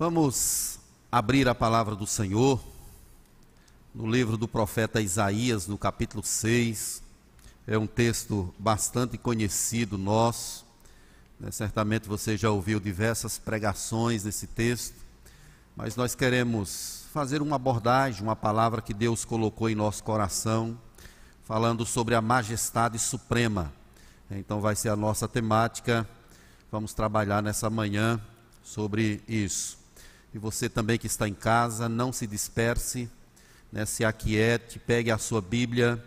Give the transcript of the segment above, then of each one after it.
Vamos abrir a palavra do Senhor no livro do profeta Isaías, no capítulo 6. É um texto bastante conhecido nosso. Né? Certamente você já ouviu diversas pregações desse texto, mas nós queremos fazer uma abordagem, uma palavra que Deus colocou em nosso coração, falando sobre a majestade suprema. Então vai ser a nossa temática. Vamos trabalhar nessa manhã sobre isso. E você também que está em casa, não se disperse, né, se aquiete, pegue a sua Bíblia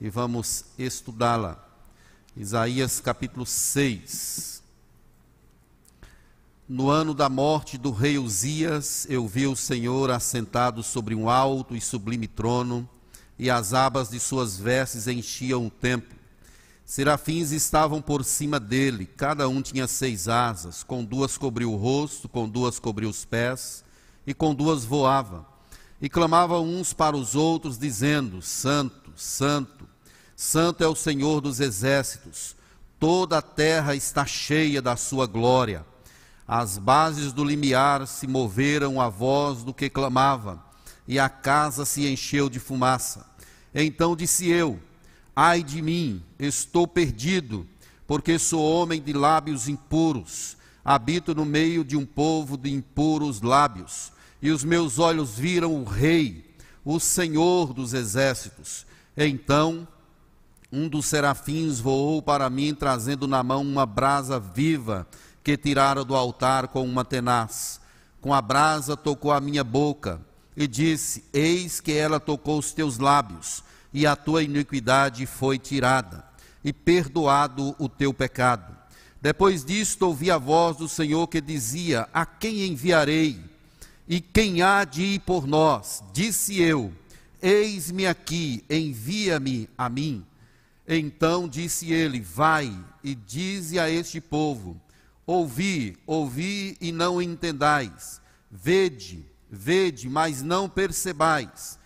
e vamos estudá-la. Isaías capítulo 6. No ano da morte do rei Uzias, eu vi o Senhor assentado sobre um alto e sublime trono, e as abas de suas vestes enchiam o templo. Serafins estavam por cima dele, cada um tinha seis asas, com duas cobriu o rosto, com duas cobriu os pés, e com duas voava. E clamavam uns para os outros, dizendo: Santo, Santo, Santo é o Senhor dos exércitos, toda a terra está cheia da sua glória. As bases do limiar se moveram à voz do que clamava, e a casa se encheu de fumaça. Então disse eu: Ai de mim, estou perdido, porque sou homem de lábios impuros, habito no meio de um povo de impuros lábios, e os meus olhos viram o Rei, o Senhor dos exércitos. Então um dos serafins voou para mim, trazendo na mão uma brasa viva que tirara do altar com uma tenaz. Com a brasa tocou a minha boca e disse: Eis que ela tocou os teus lábios, e a tua iniquidade foi tirada, e perdoado o teu pecado. Depois disto ouvi a voz do Senhor que dizia: A quem enviarei? E quem há de ir por nós? Disse eu: Eis-me aqui, envia-me a mim. Então disse ele: Vai e dize a este povo: Ouvi, ouvi e não entendais. Vede, vede, mas não percebais.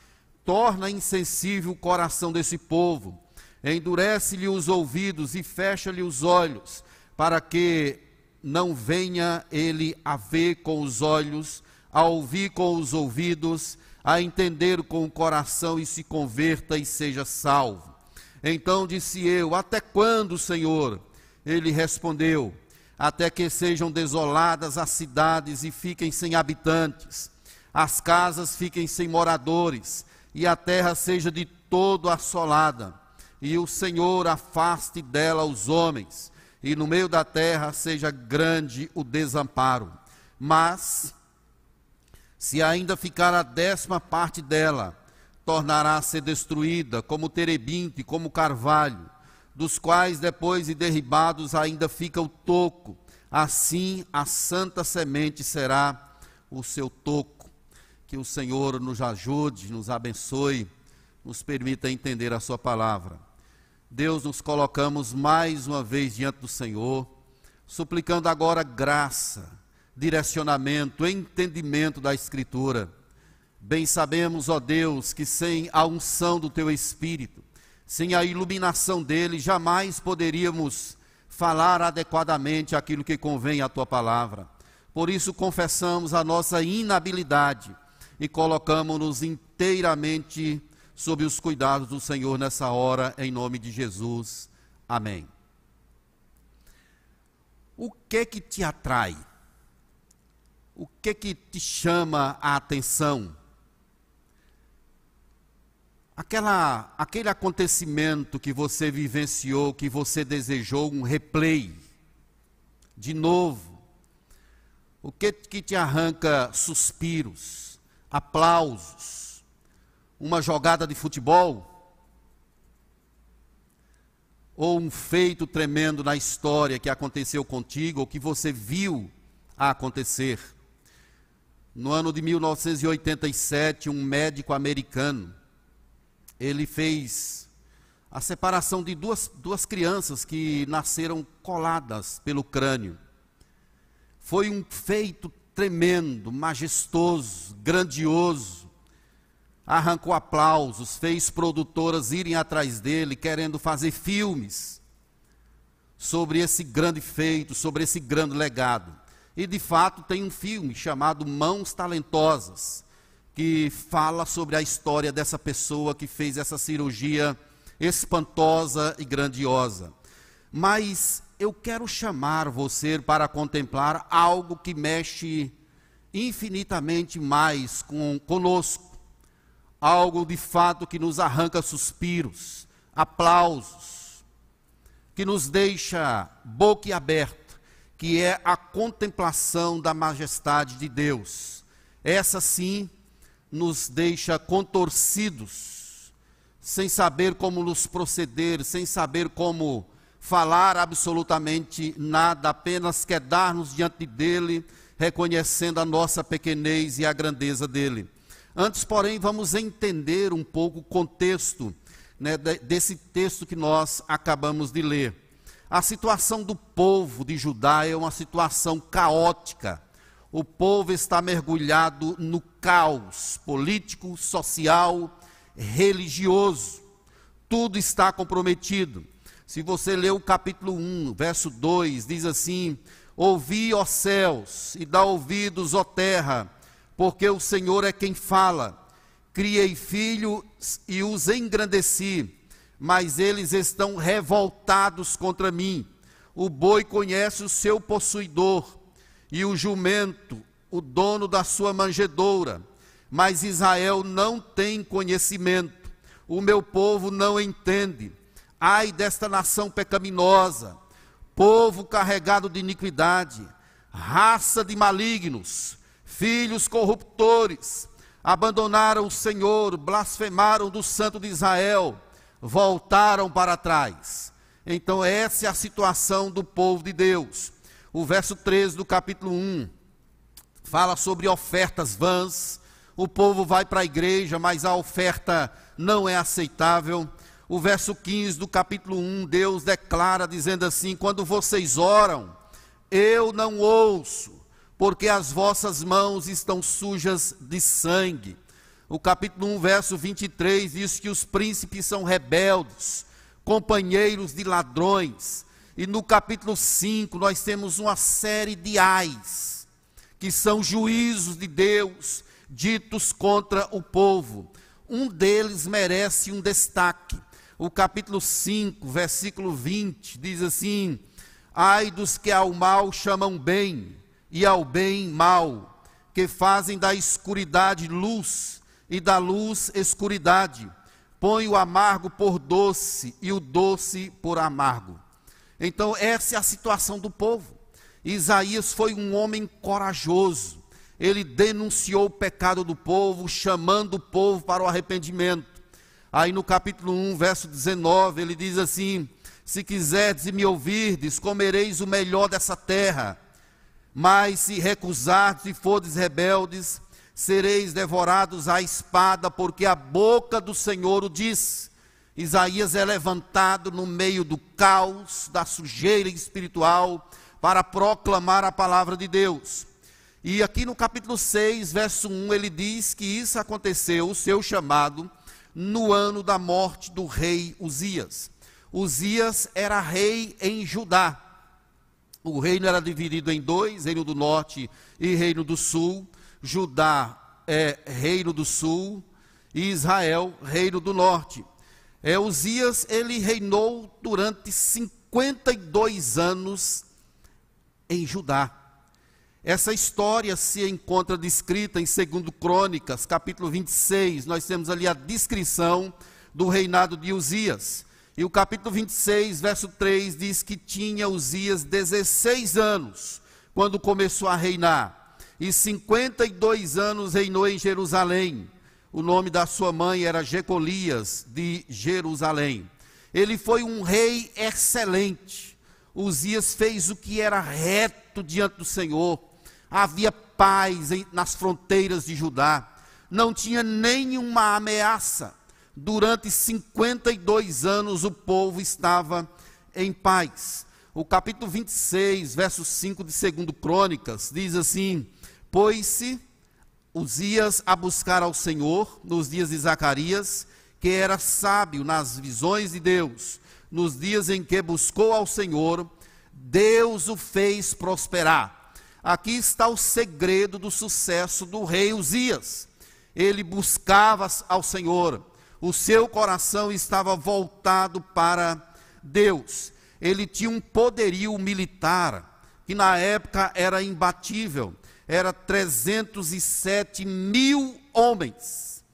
Torna insensível o coração desse povo. Endurece-lhe os ouvidos e fecha-lhe os olhos, para que não venha ele a ver com os olhos, a ouvir com os ouvidos, a entender com o coração e se converta e seja salvo. Então disse eu: Até quando, Senhor? Ele respondeu: até que sejam desoladas as cidades e fiquem sem habitantes, as casas fiquem sem moradores, e a terra seja de todo assolada, e o Senhor afaste dela os homens, e no meio da terra seja grande o desamparo. Mas, se ainda ficar a décima parte dela, tornará a ser destruída, como terebinte, como carvalho dos quais depois de derribados ainda fica o toco. Assim a santa semente será o seu toco. Que o Senhor nos ajude, nos abençoe, nos permita entender a Sua palavra. Deus, nos colocamos mais uma vez diante do Senhor, suplicando agora graça, direcionamento, entendimento da Escritura. Bem sabemos, ó Deus, que sem a unção do Teu Espírito, sem a iluminação dele, jamais poderíamos falar adequadamente aquilo que convém à tua palavra. Por isso, confessamos a nossa inabilidade e colocamos-nos inteiramente sob os cuidados do Senhor nessa hora, em nome de Jesus. Amém. O que que te atrai? O que que te chama a atenção? aquela, aquele acontecimento que você vivenciou, que você desejou um replay, de novo, o que, que te arranca suspiros, aplausos, uma jogada de futebol? Ou um feito tremendo na história que aconteceu contigo, ou que você viu acontecer? No ano de 1987, um médico americano ele fez a separação de duas, duas crianças que nasceram coladas pelo crânio. Foi um feito tremendo, majestoso, grandioso. Arrancou aplausos, fez produtoras irem atrás dele, querendo fazer filmes sobre esse grande feito, sobre esse grande legado. E de fato tem um filme chamado Mãos Talentosas, que fala sobre a história dessa pessoa que fez essa cirurgia espantosa e grandiosa. Mas eu quero chamar você para contemplar algo que mexe infinitamente mais com conosco, algo de fato que nos arranca suspiros, aplausos, que nos deixa boquiaberta, que é a contemplação da majestade de Deus. Essa sim nos deixa contorcidos, sem saber como nos proceder, sem saber como falar absolutamente nada, apenas quedar-nos diante dele, reconhecendo a nossa pequenez e a grandeza dele. Antes, porém, vamos entender um pouco o contexto né, desse texto que nós acabamos de ler. A situação do povo de Judá é uma situação caótica. O povo está mergulhado no caos político, social, religioso. Tudo está comprometido. Se você ler o capítulo 1, verso 2, diz assim: Ouvi, ó céus, e dá ouvidos, ó terra, porque o Senhor é quem fala. Criei filhos e os engrandeci, mas eles estão revoltados contra mim. O boi conhece o seu possuidor, e o jumento, o dono da sua manjedoura. Mas Israel não tem conhecimento, o meu povo não entende. Ai desta nação pecaminosa, povo carregado de iniquidade, raça de malignos, filhos corruptores, abandonaram o Senhor, blasfemaram do Santo de Israel, voltaram para trás. Então, essa é a situação do povo de Deus. O verso 13 do capítulo 1 fala sobre ofertas vãs. O povo vai para a igreja, mas a oferta não é aceitável o verso 15 do capítulo 1, Deus declara dizendo assim: Quando vocês oram, eu não ouço, porque as vossas mãos estão sujas de sangue. O capítulo 1, verso 23 diz que os príncipes são rebeldes, companheiros de ladrões. E no capítulo 5 nós temos uma série de ais, que são juízos de Deus ditos contra o povo. Um deles merece um destaque o capítulo 5, versículo 20, diz assim: Ai dos que ao mal chamam bem, e ao bem mal, que fazem da escuridade luz, e da luz escuridade. Põe o amargo por doce, e o doce por amargo. Então, essa é a situação do povo. Isaías foi um homem corajoso. Ele denunciou o pecado do povo, chamando o povo para o arrependimento. Aí no capítulo 1, verso 19, ele diz assim: Se quiserdes e me ouvirdes, comereis o melhor dessa terra. Mas se recusardes e fordes rebeldes, sereis devorados à espada, porque a boca do Senhor o diz. Isaías é levantado no meio do caos, da sujeira espiritual, para proclamar a palavra de Deus. E aqui no capítulo 6, verso 1, ele diz que isso aconteceu, o seu chamado, no ano da morte do rei Uzias. Uzias era rei em Judá. O reino era dividido em dois: Reino do Norte e Reino do Sul. Judá é Reino do Sul e Israel, Reino do Norte. É, Uzias, ele reinou durante 52 anos em Judá. Essa história se encontra descrita em 2 Crônicas, capítulo 26. Nós temos ali a descrição do reinado de Uzias. E o capítulo 26, verso 3 diz que tinha Uzias 16 anos quando começou a reinar, e 52 anos reinou em Jerusalém. O nome da sua mãe era Jecolias de Jerusalém. Ele foi um rei excelente. Uzias fez o que era reto diante do Senhor havia paz nas fronteiras de Judá, não tinha nenhuma ameaça. Durante 52 anos o povo estava em paz. O capítulo 26, verso 5 de 2 Crônicas, diz assim: Pôs-se Uzias a buscar ao Senhor nos dias de Zacarias, que era sábio nas visões de Deus. Nos dias em que buscou ao Senhor, Deus o fez prosperar Aqui está o segredo do sucesso do rei Uzias. Ele buscava ao Senhor, o seu coração estava voltado para Deus. Ele tinha um poderio militar que na época era imbatível, era 307 mil homens,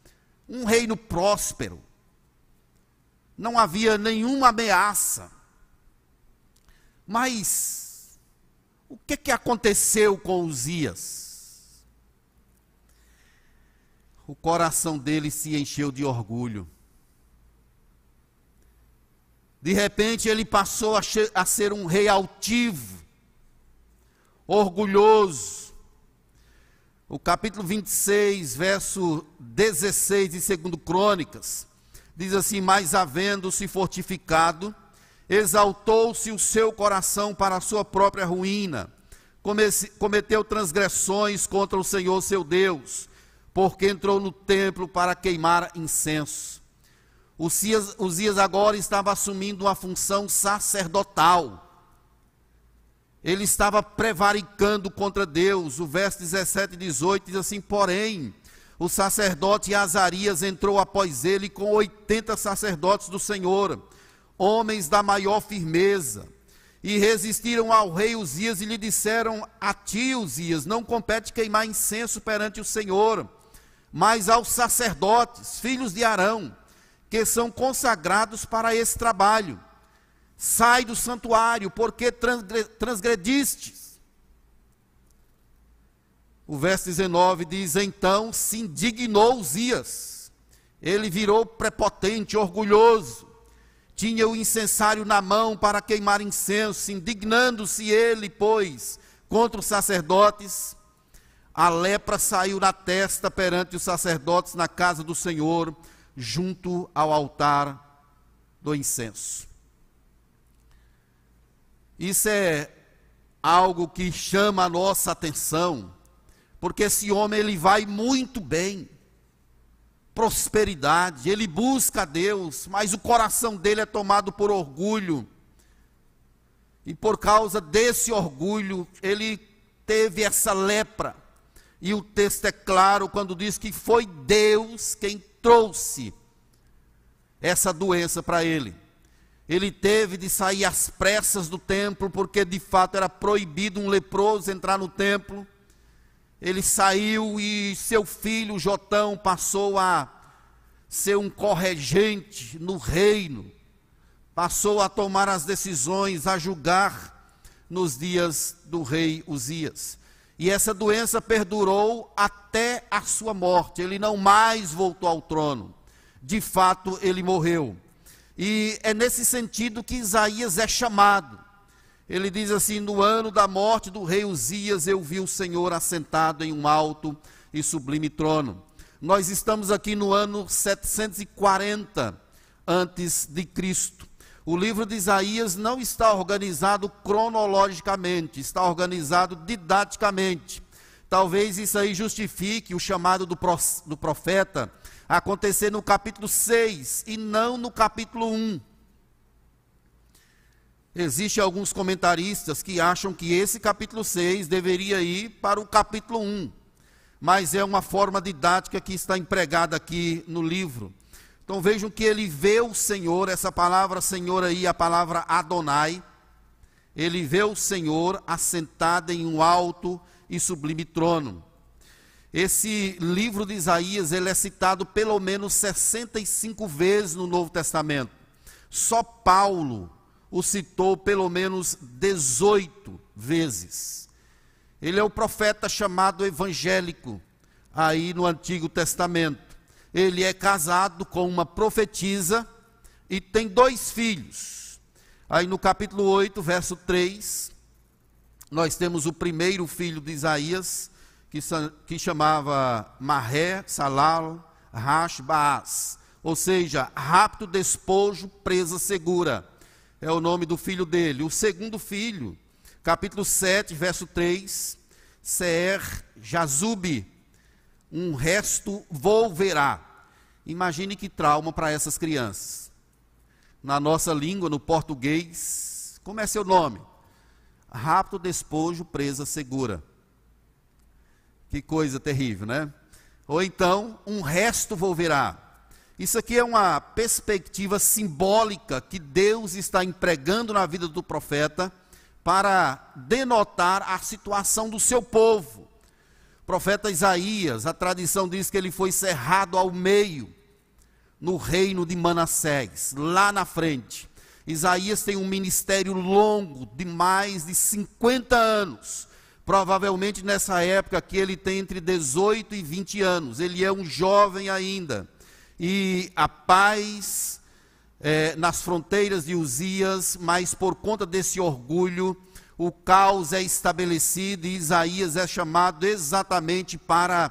um reino próspero, não havia nenhuma ameaça. Mas o que, que aconteceu com Uzias? O coração dele se encheu de orgulho. De repente ele passou a ser um rei altivo, orgulhoso. O capítulo 26, verso 16 de 2 Crônicas, diz assim: Mas havendo-se fortificado, exaltou-se o seu coração para a sua própria ruína, cometeu transgressões contra o Senhor seu Deus, porque entrou no templo para queimar incenso. Uzias, agora estava assumindo uma função sacerdotal. Ele estava prevaricando contra Deus. O verso 17 e 18 diz assim: Porém, o sacerdote Azarias entrou após ele com 80 sacerdotes do Senhor, homens da maior firmeza, e resistiram ao rei Uzias e lhe disseram: A ti, Uzias, não compete queimar incenso perante o Senhor, mas aos sacerdotes, filhos de Arão, que são consagrados para esse trabalho. Sai do santuário, porque transgredistes o verso 19 diz: Então se indignou Uzias, ele virou prepotente, orgulhoso, tinha o incensário na mão para queimar incenso, indignando-se ele, pois, contra os sacerdotes. A lepra saiu na testa perante os sacerdotes na casa do Senhor, junto ao altar do incenso. Isso é algo que chama a nossa atenção porque esse homem ele vai muito bem, prosperidade, ele busca a Deus, mas o coração dele é tomado por orgulho. E por causa desse orgulho, ele teve essa lepra. E o texto é claro quando diz que foi Deus quem trouxe essa doença para ele. Ele teve de sair às pressas do templo, porque de fato era proibido um leproso entrar no templo ele saiu e seu filho Jotão passou a ser um corregente no reino, passou a tomar as decisões, a julgar nos dias do rei Uzias. E essa doença perdurou até a sua morte. Ele não mais voltou ao trono. De fato, ele morreu. E é nesse sentido que Isaías é chamado. Ele diz assim: No ano da morte do rei Uzias, eu vi o Senhor assentado em um alto e sublime trono. Nós estamos aqui no ano 740 antes de Cristo. O livro de Isaías não está organizado cronologicamente, está organizado didaticamente. Talvez isso aí justifique o chamado do profeta acontecer no capítulo 6 e não no capítulo 1. Existem alguns comentaristas que acham que esse capítulo 6 deveria ir para o capítulo 1, mas é uma forma didática que está empregada aqui no livro. Então vejam que ele vê o Senhor, essa palavra Senhor aí, a palavra Adonai, ele vê o Senhor assentado em um alto e sublime trono. Esse livro de Isaías, ele é citado pelo menos 65 vezes no Novo Testamento. Só Paulo o citou pelo menos 18 vezes. Ele é o profeta chamado evangélico, aí no Antigo Testamento. Ele é casado com uma profetisa e tem dois filhos. Aí no capítulo 8, verso 3, nós temos o primeiro filho de Isaías, que, que chamava Marré, Salal, Rash, Baas. Ou seja, rapto, despojo, presa segura é o nome do filho dele. O segundo filho, capítulo 7, verso 3, Seer Jazube, um resto volverá. Imagine que trauma para essas crianças. Na nossa língua, no português, como é seu nome? Rapto, despojo, presa segura. Que coisa terrível, né? Ou então, um resto volverá. Isso aqui é uma perspectiva simbólica que Deus está empregando na vida do profeta para denotar a situação do seu povo. O profeta Isaías, a tradição diz que ele foi cerrado ao meio no reino de Manassés, lá na frente. Isaías tem um ministério longo de mais de 50 anos. Provavelmente nessa época que ele tem entre 18 e 20 anos. Ele é um jovem ainda. E a paz é, nas fronteiras de Uzias, mas por conta desse orgulho, o caos é estabelecido e Isaías é chamado exatamente para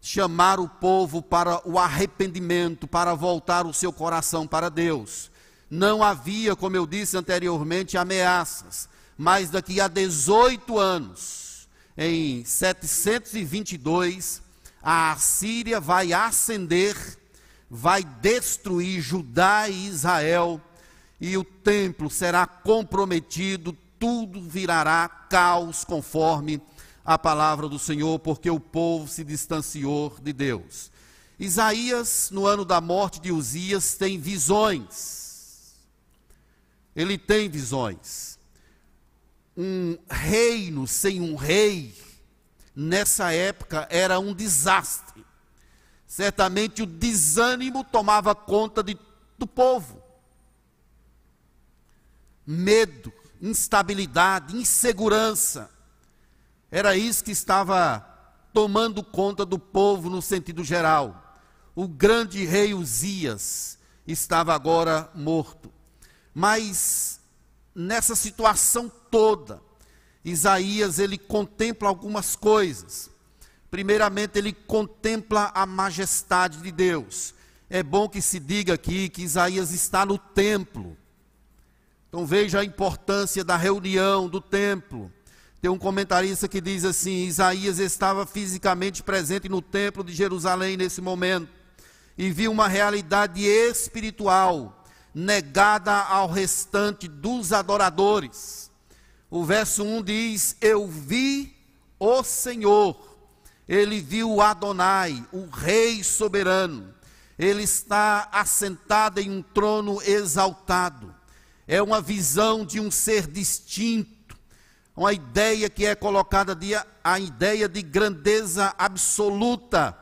chamar o povo para o arrependimento, para voltar o seu coração para Deus. Não havia, como eu disse anteriormente, ameaças, mas daqui a 18 anos, em 722, a Assíria vai ascender, vai destruir Judá e Israel, e o templo será comprometido, tudo virará caos, conforme a palavra do Senhor, porque o povo se distanciou de Deus. Isaías, no ano da morte de Uzias, tem visões. Ele tem visões. Um reino sem um rei, nessa época, era um desastre. Certamente o desânimo tomava conta de, do povo. Medo, instabilidade, insegurança. Era isso que estava tomando conta do povo no sentido geral. O grande rei Uzias estava agora morto. Mas nessa situação toda, Isaías ele contempla algumas coisas. Primeiramente, ele contempla a majestade de Deus. É bom que se diga aqui que Isaías está no templo. Então veja a importância da reunião do templo. Tem um comentarista que diz assim: Isaías estava fisicamente presente no templo de Jerusalém nesse momento e viu uma realidade espiritual negada ao restante dos adoradores. O verso 1 diz: Eu vi o Senhor, ele viu Adonai, o Rei soberano, ele está assentado em um trono exaltado é uma visão de um ser distinto, uma ideia que é colocada de, a ideia de grandeza absoluta.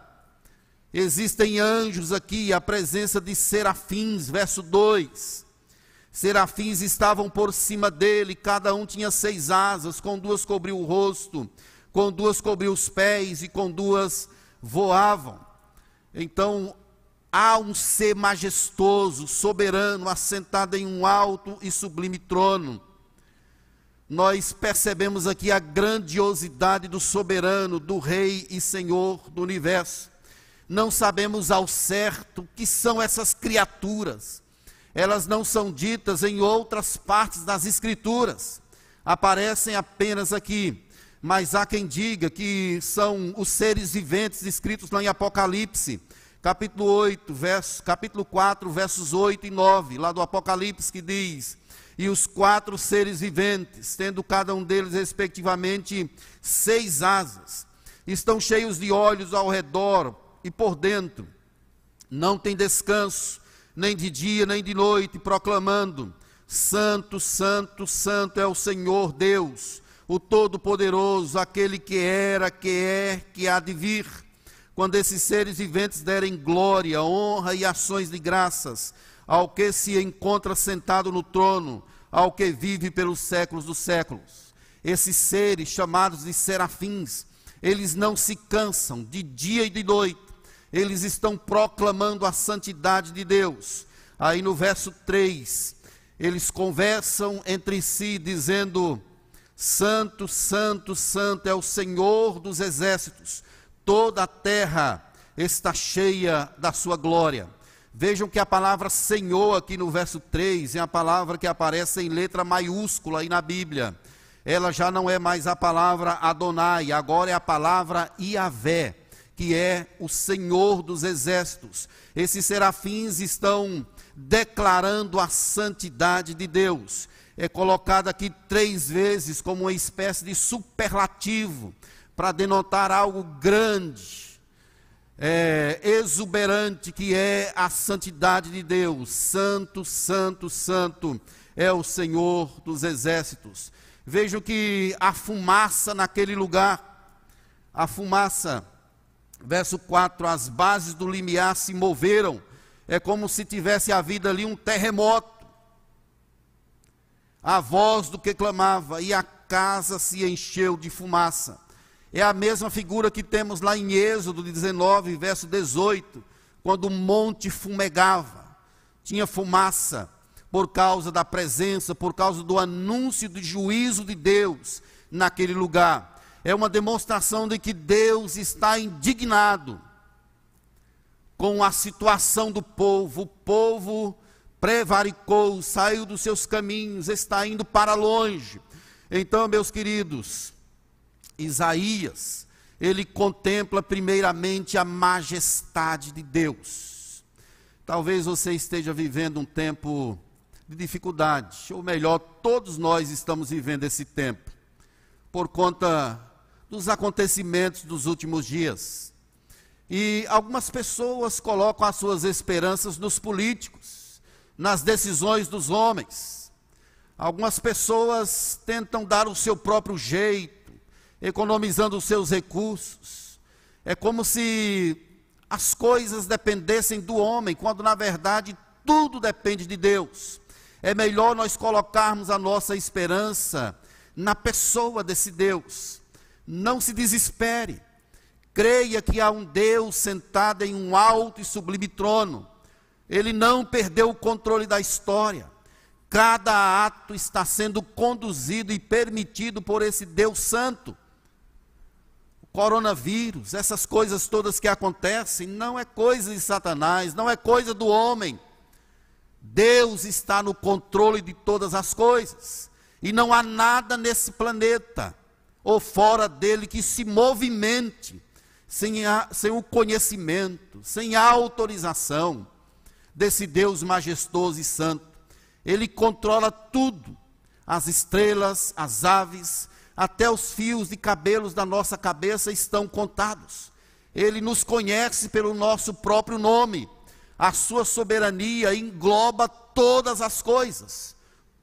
Existem anjos aqui, a presença de serafins, verso 2. Serafins estavam por cima dele, cada um tinha seis asas, com duas cobriu o rosto, com duas cobriu os pés e com duas voavam. Então, Há um ser majestoso, soberano, assentado em um alto e sublime trono. Nós percebemos aqui a grandiosidade do soberano, do Rei e Senhor do universo. Não sabemos ao certo que são essas criaturas. Elas não são ditas em outras partes das Escrituras, aparecem apenas aqui. Mas há quem diga que são os seres viventes descritos lá em Apocalipse capítulo 8, verso, capítulo 4, versos 8 e 9, lá do Apocalipse, que diz: E os quatro seres viventes, tendo cada um deles respectivamente seis asas, estão cheios de olhos ao redor e por dentro, não tem descanso, nem de dia nem de noite, proclamando: Santo, Santo, Santo é o Senhor Deus, o Todo-Poderoso, aquele que era, que é, que há de vir quando esses seres viventes derem glória, honra e ações de graças ao que se encontra sentado no trono, ao que vive pelos séculos dos séculos. Esses seres, chamados de serafins, eles não se cansam de dia e de noite, eles estão proclamando a santidade de Deus. Aí no verso 3, eles conversam entre si, dizendo: Santo, Santo, Santo é o Senhor dos exércitos toda a terra está cheia da sua glória. Vejam que a palavra Senhor aqui no verso 3 é a palavra que aparece em letra maiúscula aí na Bíblia. Ela já não é mais a palavra Adonai, agora é a palavra Iavé, que é o Senhor dos exércitos. Esses serafins estão declarando a santidade de Deus. É colocado aqui três vezes como uma espécie de superlativo para denotar algo grande, é, exuberante, que é a santidade de Deus. Santo, santo, santo é o Senhor dos exércitos. Vejo que a fumaça naquele lugar, a fumaça, verso 4: as bases do limiar se moveram, é como se tivesse havido ali um terremoto. A voz do que clamava, e a casa se encheu de fumaça. É a mesma figura que temos lá em Êxodo 19, verso 18, quando o monte fumegava, tinha fumaça por causa da presença, por causa do anúncio do juízo de Deus naquele lugar. É uma demonstração de que Deus está indignado com a situação do povo. O povo prevaricou, saiu dos seus caminhos, está indo para longe. Então, meus queridos, Isaías, ele contempla primeiramente a majestade de Deus. Talvez você esteja vivendo um tempo de dificuldade, ou melhor, todos nós estamos vivendo esse tempo, por conta dos acontecimentos dos últimos dias. E algumas pessoas colocam as suas esperanças nos políticos, nas decisões dos homens. Algumas pessoas tentam dar o seu próprio jeito, economizando os seus recursos. É como se as coisas dependessem do homem, quando na verdade tudo depende de Deus. É melhor nós colocarmos a nossa esperança na pessoa desse Deus. Não se desespere. Creia que há um Deus sentado em um alto e sublime trono. Ele não perdeu o controle da história. Cada ato está sendo conduzido e permitido por esse Deus Santo. O coronavírus, essas coisas todas que acontecem, não é coisa de Satanás, não é coisa do homem Deus está no controle de todas as coisas. E não há nada nesse planeta ou fora dele que se movimente sem, a, sem o conhecimento, sem a autorização desse Deus majestoso e santo. Ele controla tudo: as estrelas, as aves, até os fios de cabelos da nossa cabeça estão contados. Ele nos conhece pelo nosso próprio nome a sua soberania engloba todas as coisas,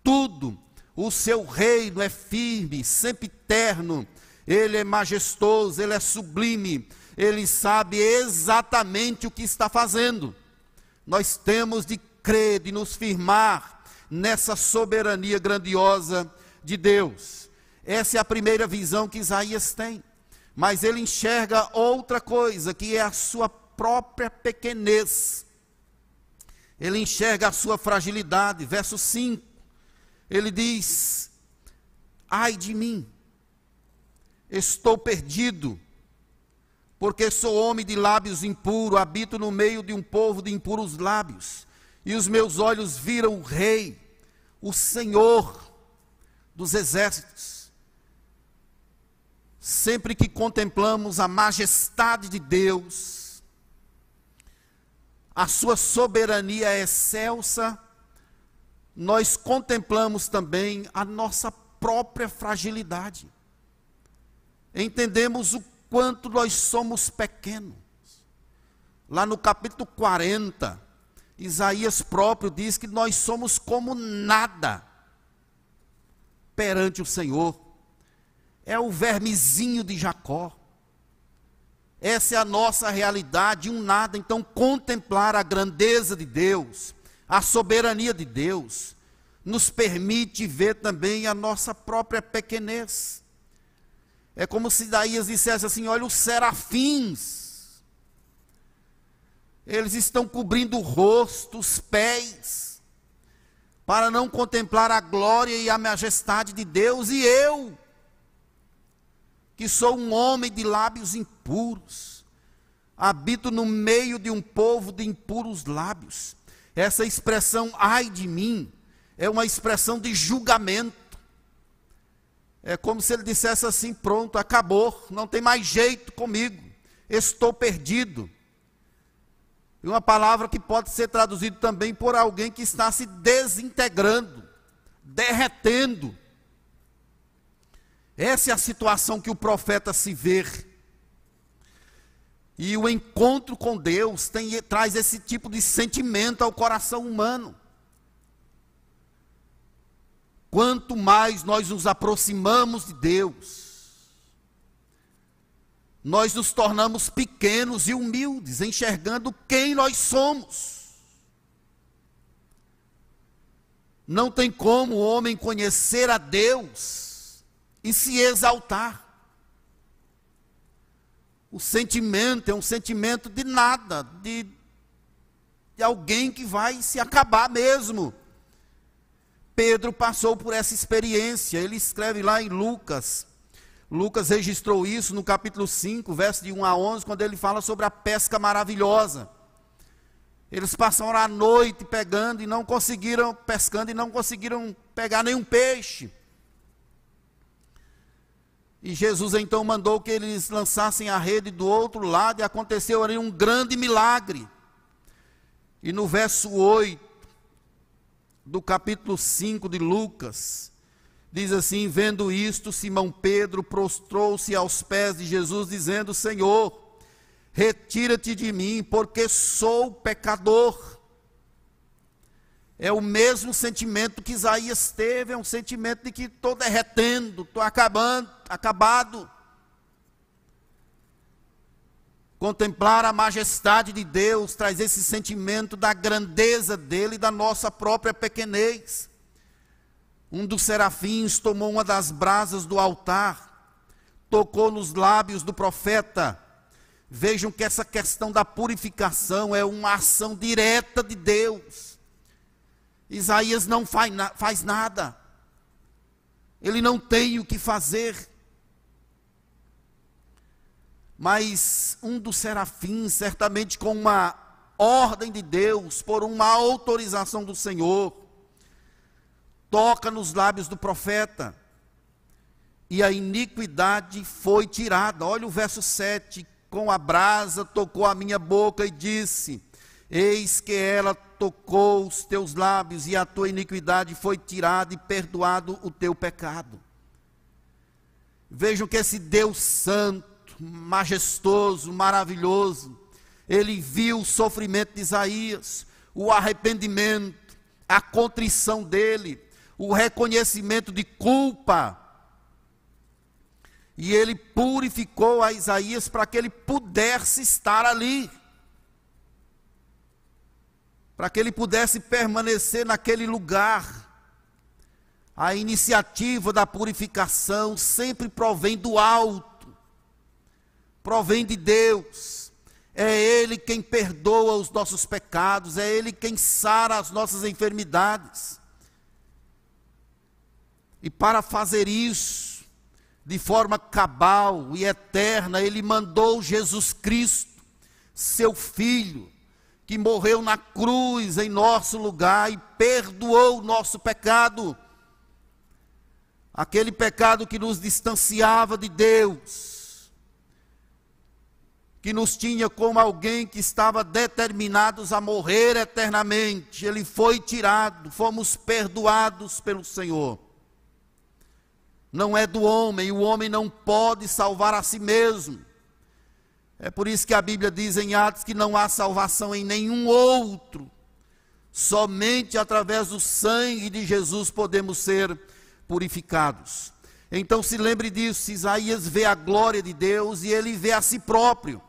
tudo. O seu reino é firme, sempre terno, ele é majestoso, ele é sublime, ele sabe exatamente o que está fazendo. Nós temos de crer, de nos firmar nessa soberania grandiosa de Deus. Essa é a primeira visão que Isaías tem. Mas ele enxerga outra coisa, que é a sua própria pequenez ele enxerga a sua fragilidade. Verso 5, ele diz: Ai de mim, estou perdido, porque sou homem de lábios impuros, habito no meio de um povo de impuros lábios, e os meus olhos viram o Rei, o Senhor dos exércitos. Sempre que contemplamos a majestade de Deus, a sua soberania excelsa, nós contemplamos também a nossa própria fragilidade. Entendemos o quanto nós somos pequenos. Lá no capítulo 40, Isaías próprio diz que nós somos como nada perante o Senhor. É o vermezinho de Jacó. Essa é a nossa realidade, um nada. Então, contemplar a grandeza de Deus, a soberania de Deus, nos permite ver também a nossa própria pequenez. É como se Daías dissesse assim: olha, os serafins, eles estão cobrindo o rosto, os pés, para não contemplar a glória e a majestade de Deus, e eu, que sou um homem de lábios impuros, habito no meio de um povo de impuros lábios. Essa expressão, ai de mim, é uma expressão de julgamento. É como se ele dissesse assim: pronto, acabou, não tem mais jeito comigo, estou perdido. E uma palavra que pode ser traduzida também por alguém que está se desintegrando, derretendo, Essa é a situação que o profeta se vê. E o encontro com Deus tem, traz esse tipo de sentimento ao coração humano. Quanto mais nós nos aproximamos de Deus, nós nos tornamos pequenos e humildes, enxergando quem nós somos. Não tem como o homem conhecer a Deus e se exaltar. O sentimento é um sentimento de nada, de, de alguém que vai se acabar mesmo. Pedro passou por essa experiência, ele escreve lá em Lucas. Lucas registrou isso no capítulo 5, verso de 1 a 11, quando ele fala sobre a pesca maravilhosa. Eles passaram a noite pegando e não conseguiram, pescando e não conseguiram pegar nenhum peixe. E Jesus então mandou que eles lançassem a rede do outro lado e aconteceu ali um grande milagre. E no verso 8 do capítulo 5 de Lucas, diz assim: Vendo isto, Simão Pedro prostrou-se aos pés de Jesus, dizendo: Senhor, retira-te de mim, porque sou pecador. É o mesmo sentimento que Isaías teve, é um sentimento de que estou derretendo, estou acabando, acabado. Contemplar a majestade de Deus traz esse sentimento da grandeza dele e da nossa própria pequenez. Um dos serafins tomou uma das brasas do altar, tocou nos lábios do profeta Vejam que essa questão da purificação é uma ação direta de Deus. Isaías não faz, faz nada, ele não tem o que fazer. Mas um dos serafins, certamente com uma ordem de Deus, por uma autorização do Senhor, toca nos lábios do profeta, e a iniquidade foi tirada. Olha o verso 7: com a brasa tocou a minha boca e disse: Eis que ela tocou os teus lábios, e a tua iniquidade foi tirada e perdoado o teu pecado. Vejam que esse Deus santo, majestoso, maravilhoso, ele viu o sofrimento de Isaías, o arrependimento, a contrição dele, o reconhecimento de culpa, e ele purificou a Isaías para que ele pudesse estar ali. Para que ele pudesse permanecer naquele lugar. A iniciativa da purificação sempre provém do alto, provém de Deus. É Ele quem perdoa os nossos pecados, é Ele quem sara as nossas enfermidades. E para fazer isso, de forma cabal e eterna, ele mandou Jesus Cristo, seu Filho, que morreu na cruz em nosso lugar e perdoou o nosso pecado. Aquele pecado que nos distanciava de Deus, que nos tinha como alguém que estava determinados a morrer eternamente. Ele foi tirado, fomos perdoados pelo Senhor não é do homem, o homem não pode salvar a si mesmo. É por isso que a Bíblia diz em Atos que não há salvação em nenhum outro. Somente através do sangue de Jesus podemos ser purificados. Então se lembre disso, Isaías vê a glória de Deus e ele vê a si próprio.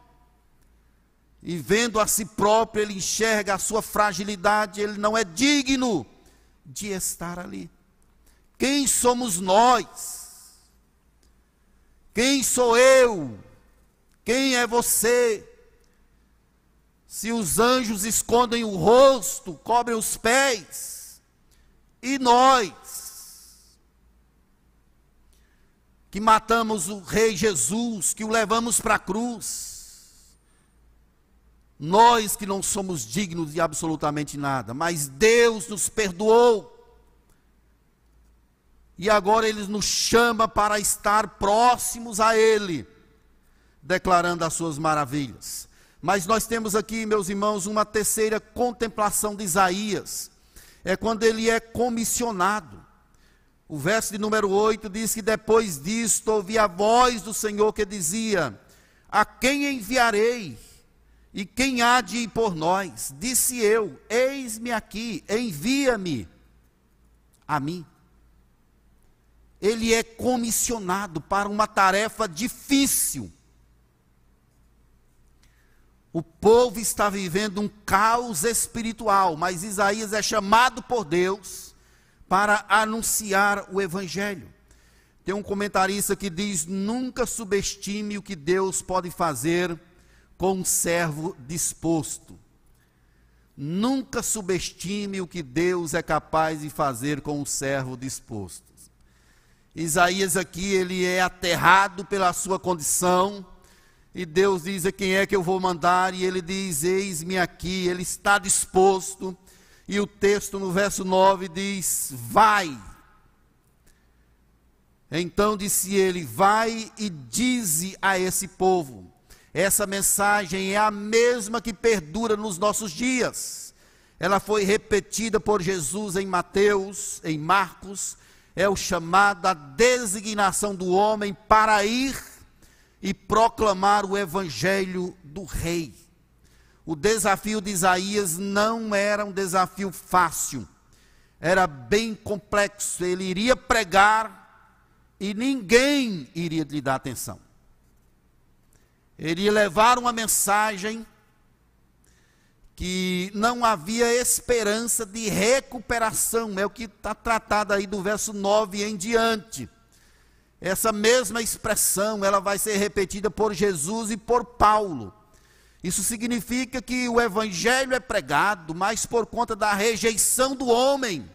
E vendo a si próprio, ele enxerga a sua fragilidade, ele não é digno de estar ali. Quem somos nós? Quem sou eu? Quem é você? Se os anjos escondem o rosto, cobrem os pés, e nós, que matamos o Rei Jesus, que o levamos para a cruz, nós que não somos dignos de absolutamente nada, mas Deus nos perdoou, e agora ele nos chama para estar próximos a Ele, declarando as suas maravilhas. Mas nós temos aqui, meus irmãos, uma terceira contemplação de Isaías. É quando ele é comissionado. O verso de número 8 diz que depois disto ouvi a voz do Senhor que dizia: A quem enviarei? E quem há de ir por nós? Disse eu: Eis-me aqui, envia-me a mim. Ele é comissionado para uma tarefa difícil. O povo está vivendo um caos espiritual, mas Isaías é chamado por Deus para anunciar o Evangelho. Tem um comentarista que diz: nunca subestime o que Deus pode fazer com um servo disposto. Nunca subestime o que Deus é capaz de fazer com um servo disposto. Isaías aqui, ele é aterrado pela sua condição, e Deus diz: a quem é que eu vou mandar? E ele diz: Eis-me aqui, ele está disposto. E o texto no verso 9 diz: Vai. Então disse ele: Vai e dize a esse povo. Essa mensagem é a mesma que perdura nos nossos dias. Ela foi repetida por Jesus em Mateus, em Marcos, é o chamado, a designação do homem para ir e proclamar o evangelho do rei. O desafio de Isaías não era um desafio fácil, era bem complexo. Ele iria pregar e ninguém iria lhe dar atenção. Ele levar uma mensagem que não havia esperança de recuperação, é o que está tratado aí do verso 9 em diante. Essa mesma expressão, ela vai ser repetida por Jesus e por Paulo. Isso significa que o evangelho é pregado, mas por conta da rejeição do homem.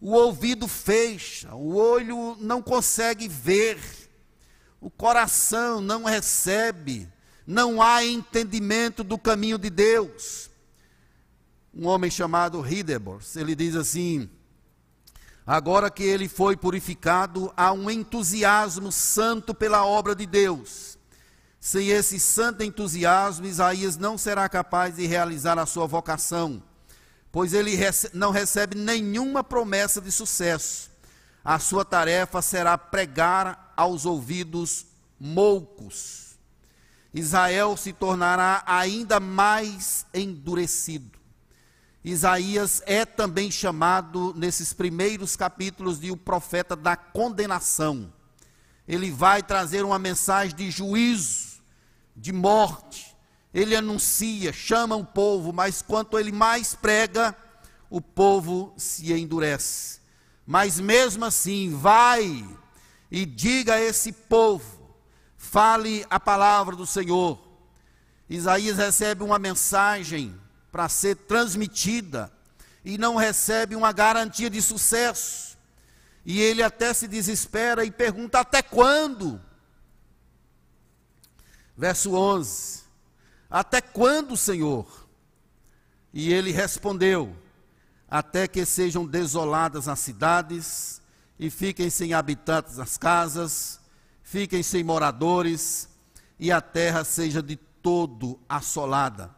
O ouvido fecha, o olho não consegue ver, o coração não recebe, não há entendimento do caminho de Deus. Um homem chamado Hidebors, ele diz assim: Agora que ele foi purificado, há um entusiasmo santo pela obra de Deus. Sem esse santo entusiasmo, Isaías não será capaz de realizar a sua vocação, pois ele não recebe nenhuma promessa de sucesso. A sua tarefa será pregar aos ouvidos moucos. Israel se tornará ainda mais endurecido. Isaías é também chamado, nesses primeiros capítulos, de o profeta da condenação. Ele vai trazer uma mensagem de juízo, de morte. Ele anuncia, chama o povo, mas quanto ele mais prega, o povo se endurece. Mas mesmo assim, vai e diga a esse povo, fale a palavra do Senhor. Isaías recebe uma mensagem para ser transmitida e não recebe uma garantia de sucesso. E ele até se desespera e pergunta: até quando? Verso 11: Até quando, Senhor? E ele respondeu: Até que sejam desoladas as cidades, e fiquem sem habitantes as casas, fiquem sem moradores, e a terra seja de todo assolada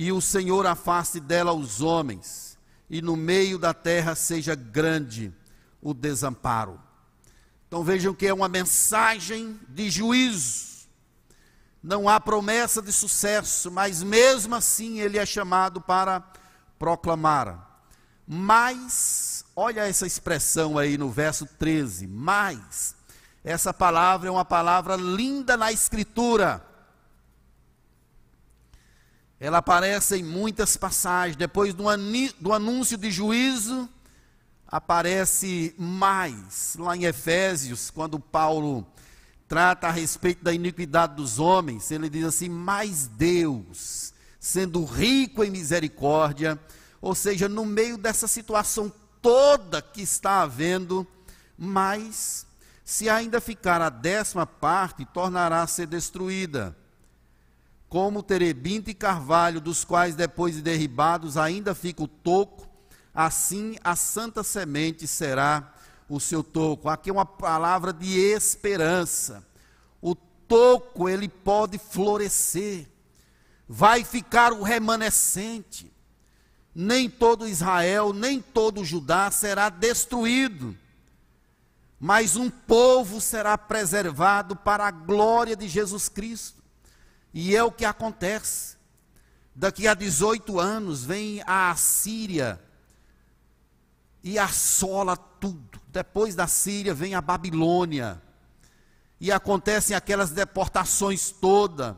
e o Senhor afaste dela os homens, e no meio da terra seja grande o desamparo. Então vejam que é uma mensagem de juízo. Não há promessa de sucesso, mas mesmo assim ele é chamado para proclamar. Mas, olha essa expressão aí no verso 13, mas. Essa palavra é uma palavra linda na Escritura ela aparece em muitas passagens. Depois do, anúncio de juízo, aparece mais. Lá em Efésios, quando Paulo trata a respeito da iniquidade dos homens, ele diz assim: Mas Deus, sendo rico em misericórdia, ou seja, no meio dessa situação toda que está havendo, mas se ainda ficar a décima parte, tornará a ser destruída como terebinto e carvalho, dos quais depois de derribados ainda fica o toco, assim a santa semente será o seu toco. Aqui é uma palavra de esperança. O toco ele pode florescer, vai ficar o remanescente, nem todo Israel, nem todo Judá será destruído, mas um povo será preservado para a glória de Jesus Cristo. E é o que acontece. Daqui a 18 anos vem a Assíria e assola tudo. Depois da Síria vem a Babilônia. E acontecem aquelas deportações todas.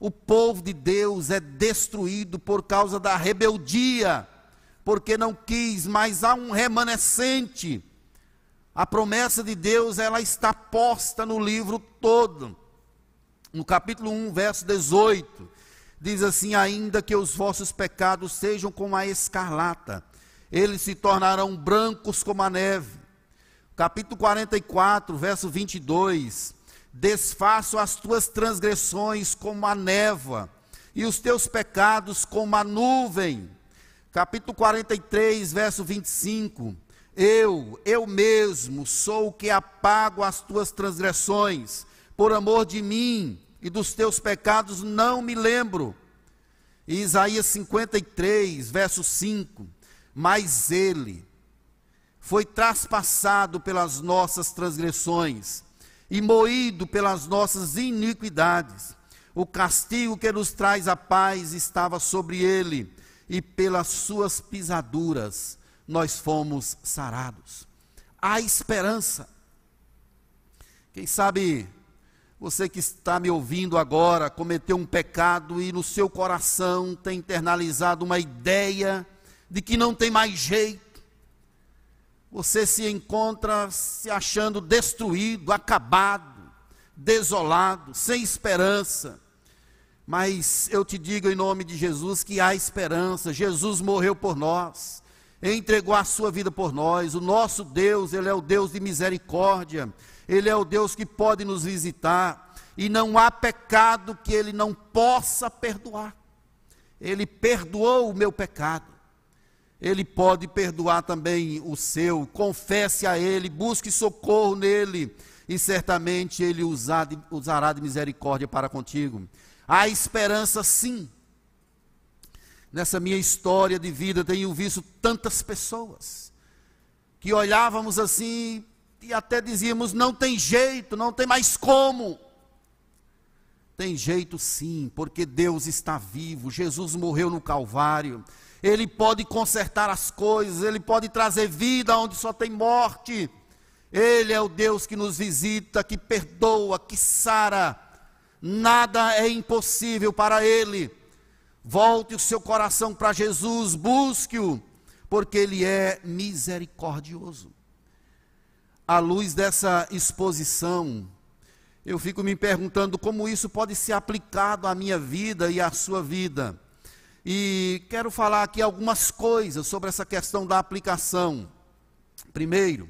O povo de Deus é destruído por causa da rebeldia, porque não quis, mas há um remanescente. A promessa de Deus, ela está posta no livro todo. No capítulo 1, verso 18, diz assim: Ainda que os vossos pecados sejam como a escarlata, eles se tornarão brancos como a neve. Capítulo 44, verso 22. Desfaço as tuas transgressões como a névoa, e os teus pecados como a nuvem. Capítulo 43, verso 25. Eu, eu mesmo, sou o que apago as tuas transgressões, por amor de mim e dos teus pecados não me lembro. E Isaías 53, verso 5 mas ele foi traspassado pelas nossas transgressões e moído pelas nossas iniquidades. O castigo que nos traz a paz estava sobre ele, e pelas suas pisaduras nós fomos sarados. Há esperança. Quem sabe você que está me ouvindo agora cometeu um pecado e no seu coração tem internalizado uma ideia de que não tem mais jeito. Você se encontra se achando destruído, acabado, desolado, sem esperança. Mas eu te digo em nome de Jesus que há esperança. Jesus morreu por nós, entregou a sua vida por nós. O nosso Deus, Ele é o Deus de misericórdia, Ele é o Deus que pode nos visitar. E não há pecado que Ele não possa perdoar. Ele perdoou o meu pecado. Ele pode perdoar também o seu. Confesse a Ele, busque socorro nele, e certamente Ele usará de misericórdia para contigo. Há esperança, sim. Nessa minha história de vida, tenho visto tantas pessoas que olhávamos assim e até dizíamos: não tem jeito, não tem mais como. Tem jeito sim, porque Deus está vivo, Jesus morreu no Calvário. Ele pode consertar as coisas, Ele pode trazer vida onde só tem morte. Ele é o Deus que nos visita, que perdoa, que sara. Nada é impossível para Ele. Volte o seu coração para Jesus, busque-o, porque Ele é misericordioso. À luz dessa exposição, eu fico me perguntando como isso pode ser aplicado à minha vida e à sua vida. E quero falar aqui algumas coisas sobre essa questão da aplicação. Primeiro,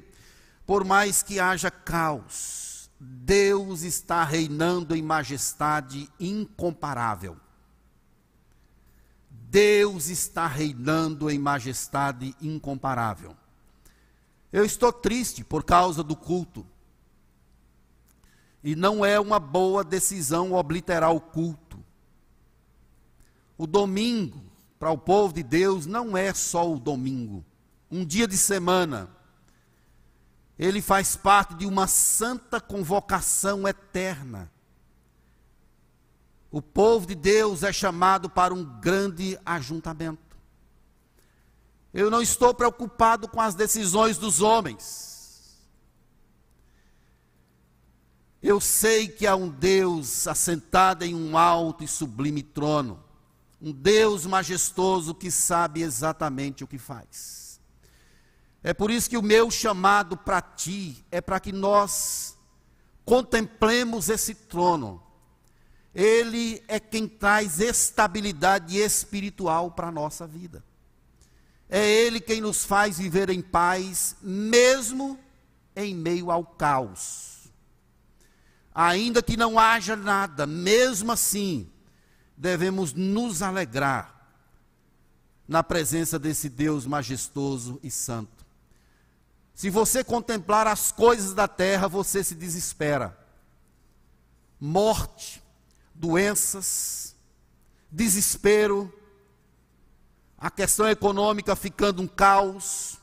por mais que haja caos, Deus está reinando em majestade incomparável. Deus está reinando em majestade incomparável. Eu estou triste por causa do culto. E não é uma boa decisão obliterar o culto. O domingo, para o povo de Deus, não é só o domingo, um dia de semana. Ele faz parte de uma santa convocação eterna. O povo de Deus é chamado para um grande ajuntamento. Eu não estou preocupado com as decisões dos homens. Eu sei que há um Deus assentado em um alto e sublime trono um Deus majestoso que sabe exatamente o que faz. É por isso que o meu chamado para ti é para que nós contemplemos esse trono. Ele é quem traz estabilidade espiritual para a nossa vida. É Ele quem nos faz viver em paz, mesmo em meio ao caos. Ainda que não haja nada, mesmo assim, devemos nos alegrar na presença desse Deus majestoso e santo. Se você contemplar as coisas da terra, você se desespera. Morte, doenças, desespero, a questão econômica ficando um caos,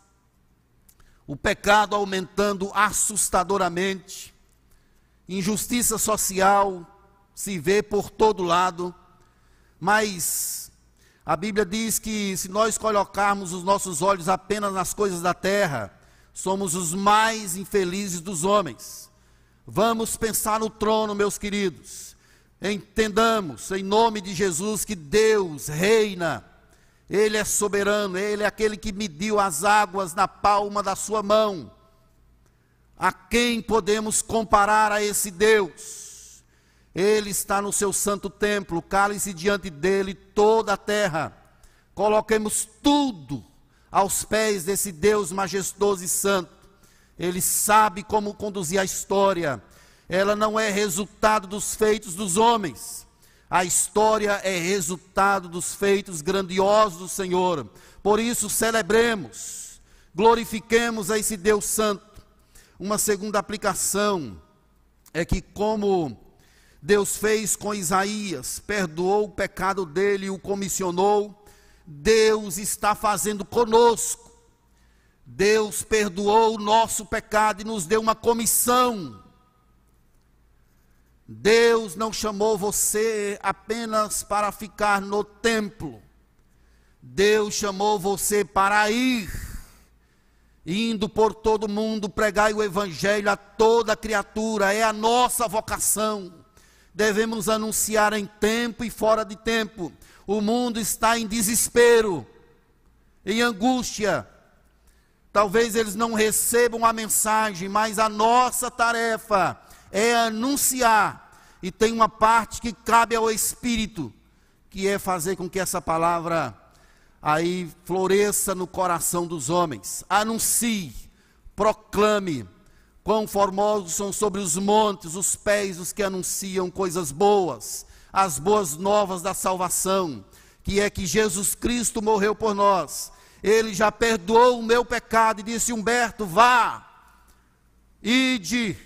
o pecado aumentando assustadoramente, injustiça social se vê por todo lado, mas a Bíblia diz que se nós colocarmos os nossos olhos apenas nas coisas da terra, somos os mais infelizes dos homens. Vamos pensar no trono, meus queridos. Entendamos, em nome de Jesus, que Deus reina ele é soberano, Ele é aquele que mediu as águas na palma da sua mão. A quem podemos comparar a esse Deus? Ele está no seu santo templo, cale-se diante dele toda a terra. Coloquemos tudo aos pés desse Deus majestoso e santo. Ele sabe como conduzir a história. Ela não é resultado dos feitos dos homens a história é resultado dos feitos grandiosos do Senhor. Por isso, celebremos, glorifiquemos a esse Deus Santo. Uma segunda aplicação é que, como Deus fez com Isaías, perdoou o pecado dele e o comissionou, Deus está fazendo conosco. Deus perdoou o nosso pecado e nos deu uma comissão Deus não chamou você apenas para ficar no templo. Deus chamou você para ir, indo por todo mundo, pregar o evangelho a toda criatura, é a nossa vocação. Devemos anunciar em tempo e fora de tempo. O mundo está em desespero, em angústia. Talvez eles não recebam a mensagem, mas a nossa tarefa é anunciar. E tem uma parte que cabe ao Espírito, que é fazer com que essa palavra aí floresça no coração dos homens. Anuncie, proclame, quão formosos são sobre os montes os pés dos que anunciam coisas boas, as boas novas da salvação, que é que Jesus Cristo morreu por nós. Ele já perdoou o meu pecado e disse: Humberto, vá, ide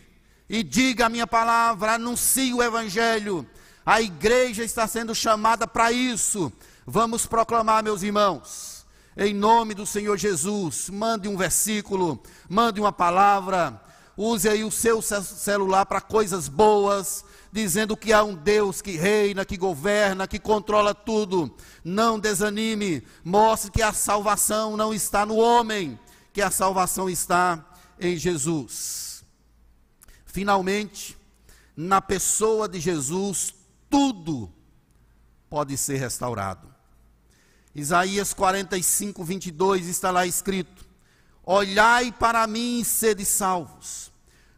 e diga a minha palavra, anuncie o Evangelho. A igreja está sendo chamada para isso. Vamos proclamar, meus irmãos, em nome do Senhor Jesus. Mande um versículo, mande uma palavra, use aí o seu celular para coisas boas, dizendo que há um Deus que reina, que governa, que controla tudo. Não desanime, mostre que a salvação não está no homem, que a salvação está em Jesus. Finalmente, na pessoa de Jesus, tudo pode ser restaurado. Isaías 45, 22 está lá escrito: Olhai para mim e sede salvos,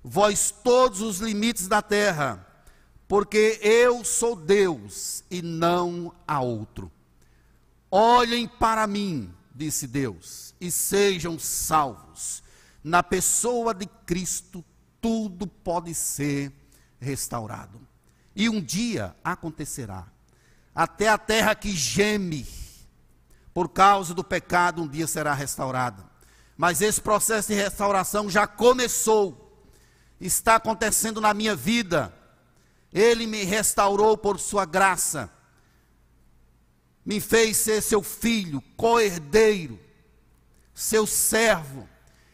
vós todos os limites da terra, porque eu sou Deus e não há outro. Olhem para mim, disse Deus, e sejam salvos, na pessoa de Cristo tudo pode ser restaurado. E um dia acontecerá. Até a terra que geme por causa do pecado, um dia será restaurada. Mas esse processo de restauração já começou, está acontecendo na minha vida. Ele me restaurou por sua graça, me fez ser seu filho, co-herdeiro, seu servo.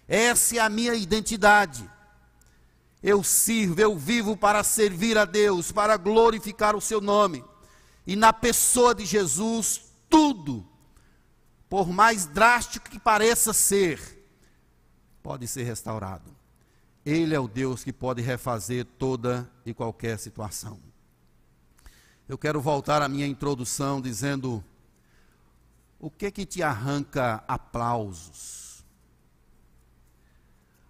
Essa é a minha identidade. Eu sirvo, eu vivo para servir a Deus, para glorificar o seu nome. E na pessoa de Jesus, tudo, por mais drástico que pareça ser, pode ser restaurado. Ele é o Deus que pode refazer toda e qualquer situação. Eu quero voltar à minha introdução dizendo: o que que te arranca aplausos?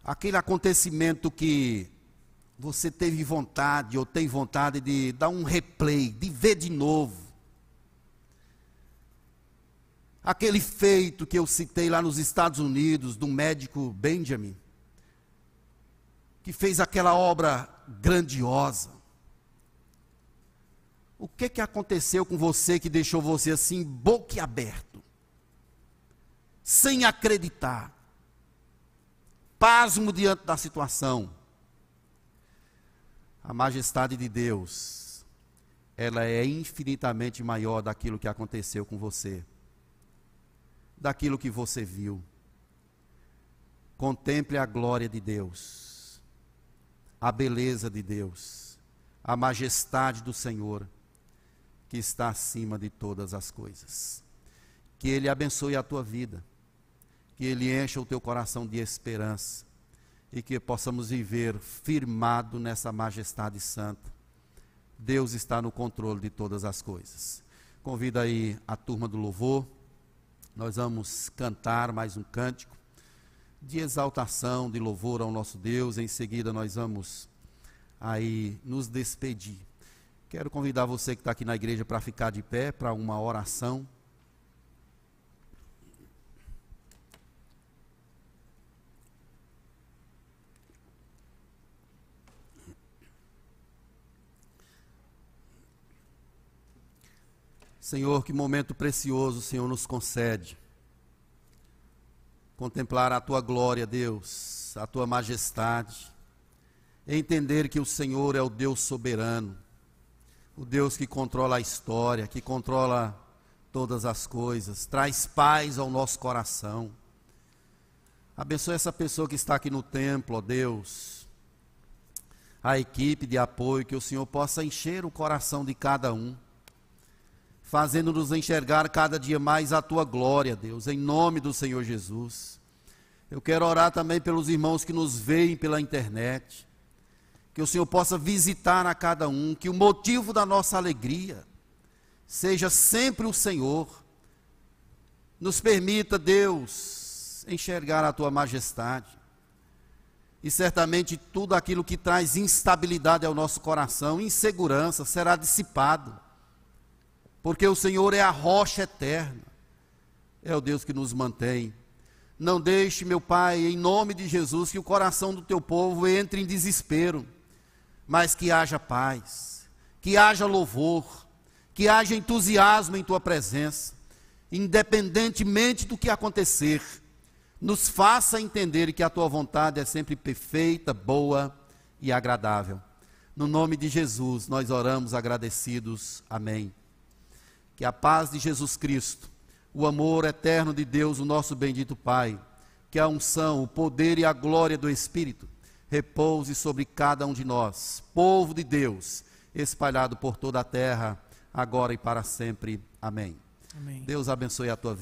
Aquele acontecimento que você teve vontade ou tem vontade de dar um replay, de ver de novo. Aquele feito que eu citei lá nos Estados Unidos, do médico Benjamin, que fez aquela obra grandiosa. O que, que aconteceu com você que deixou você assim, boquiaberto? Sem acreditar. Pasmo diante da situação a majestade de Deus, ela é infinitamente maior daquilo que aconteceu com você. daquilo que você viu. Contemple a glória de Deus, a beleza de Deus, a majestade do Senhor, que está acima de todas as coisas. Que Ele abençoe a tua vida, que Ele encha o teu coração de esperança e que possamos viver firmado nessa majestade santa. Deus está no controle de todas as coisas. Convido aí a turma do louvor. Nós vamos cantar mais um cântico de exaltação, de louvor ao nosso Deus. Em seguida nós vamos aí nos despedir. Quero convidar você que está aqui na igreja para ficar de pé para uma oração. Senhor, que momento precioso o Senhor nos concede. Contemplar a tua glória, Deus, a tua majestade. Entender que o Senhor é o Deus soberano, o Deus que controla a história, que controla todas as coisas, traz paz ao nosso coração. Abençoe essa pessoa que está aqui no templo, ó Deus. A equipe de apoio, que o Senhor possa encher o coração de cada um fazendo-nos enxergar cada dia mais a tua glória, Deus, em nome do Senhor Jesus. Eu quero orar também pelos irmãos que nos veem pela internet, que o Senhor possa visitar a cada um, que o motivo da nossa alegria seja sempre o Senhor. Nos permita, Deus, enxergar a tua majestade. E certamente tudo aquilo que traz instabilidade ao nosso coração, insegurança, será dissipado porque o Senhor é a rocha eterna, é o Deus que nos mantém. Não deixe, meu Pai, em nome de Jesus, que o coração do teu povo entre em desespero, mas que haja paz, que haja louvor, que haja entusiasmo em tua presença, independentemente do que acontecer. Nos faça entender que a tua vontade é sempre perfeita, boa e agradável. No nome de Jesus, nós oramos agradecidos. Amém que a paz de Jesus Cristo, o amor eterno de Deus, o nosso bendito Pai, que a unção, o poder e a glória do Espírito repouse sobre cada um de nós, povo de Deus, espalhado por toda a terra, agora e para sempre. Amém. Amém. Deus abençoe a tua vida.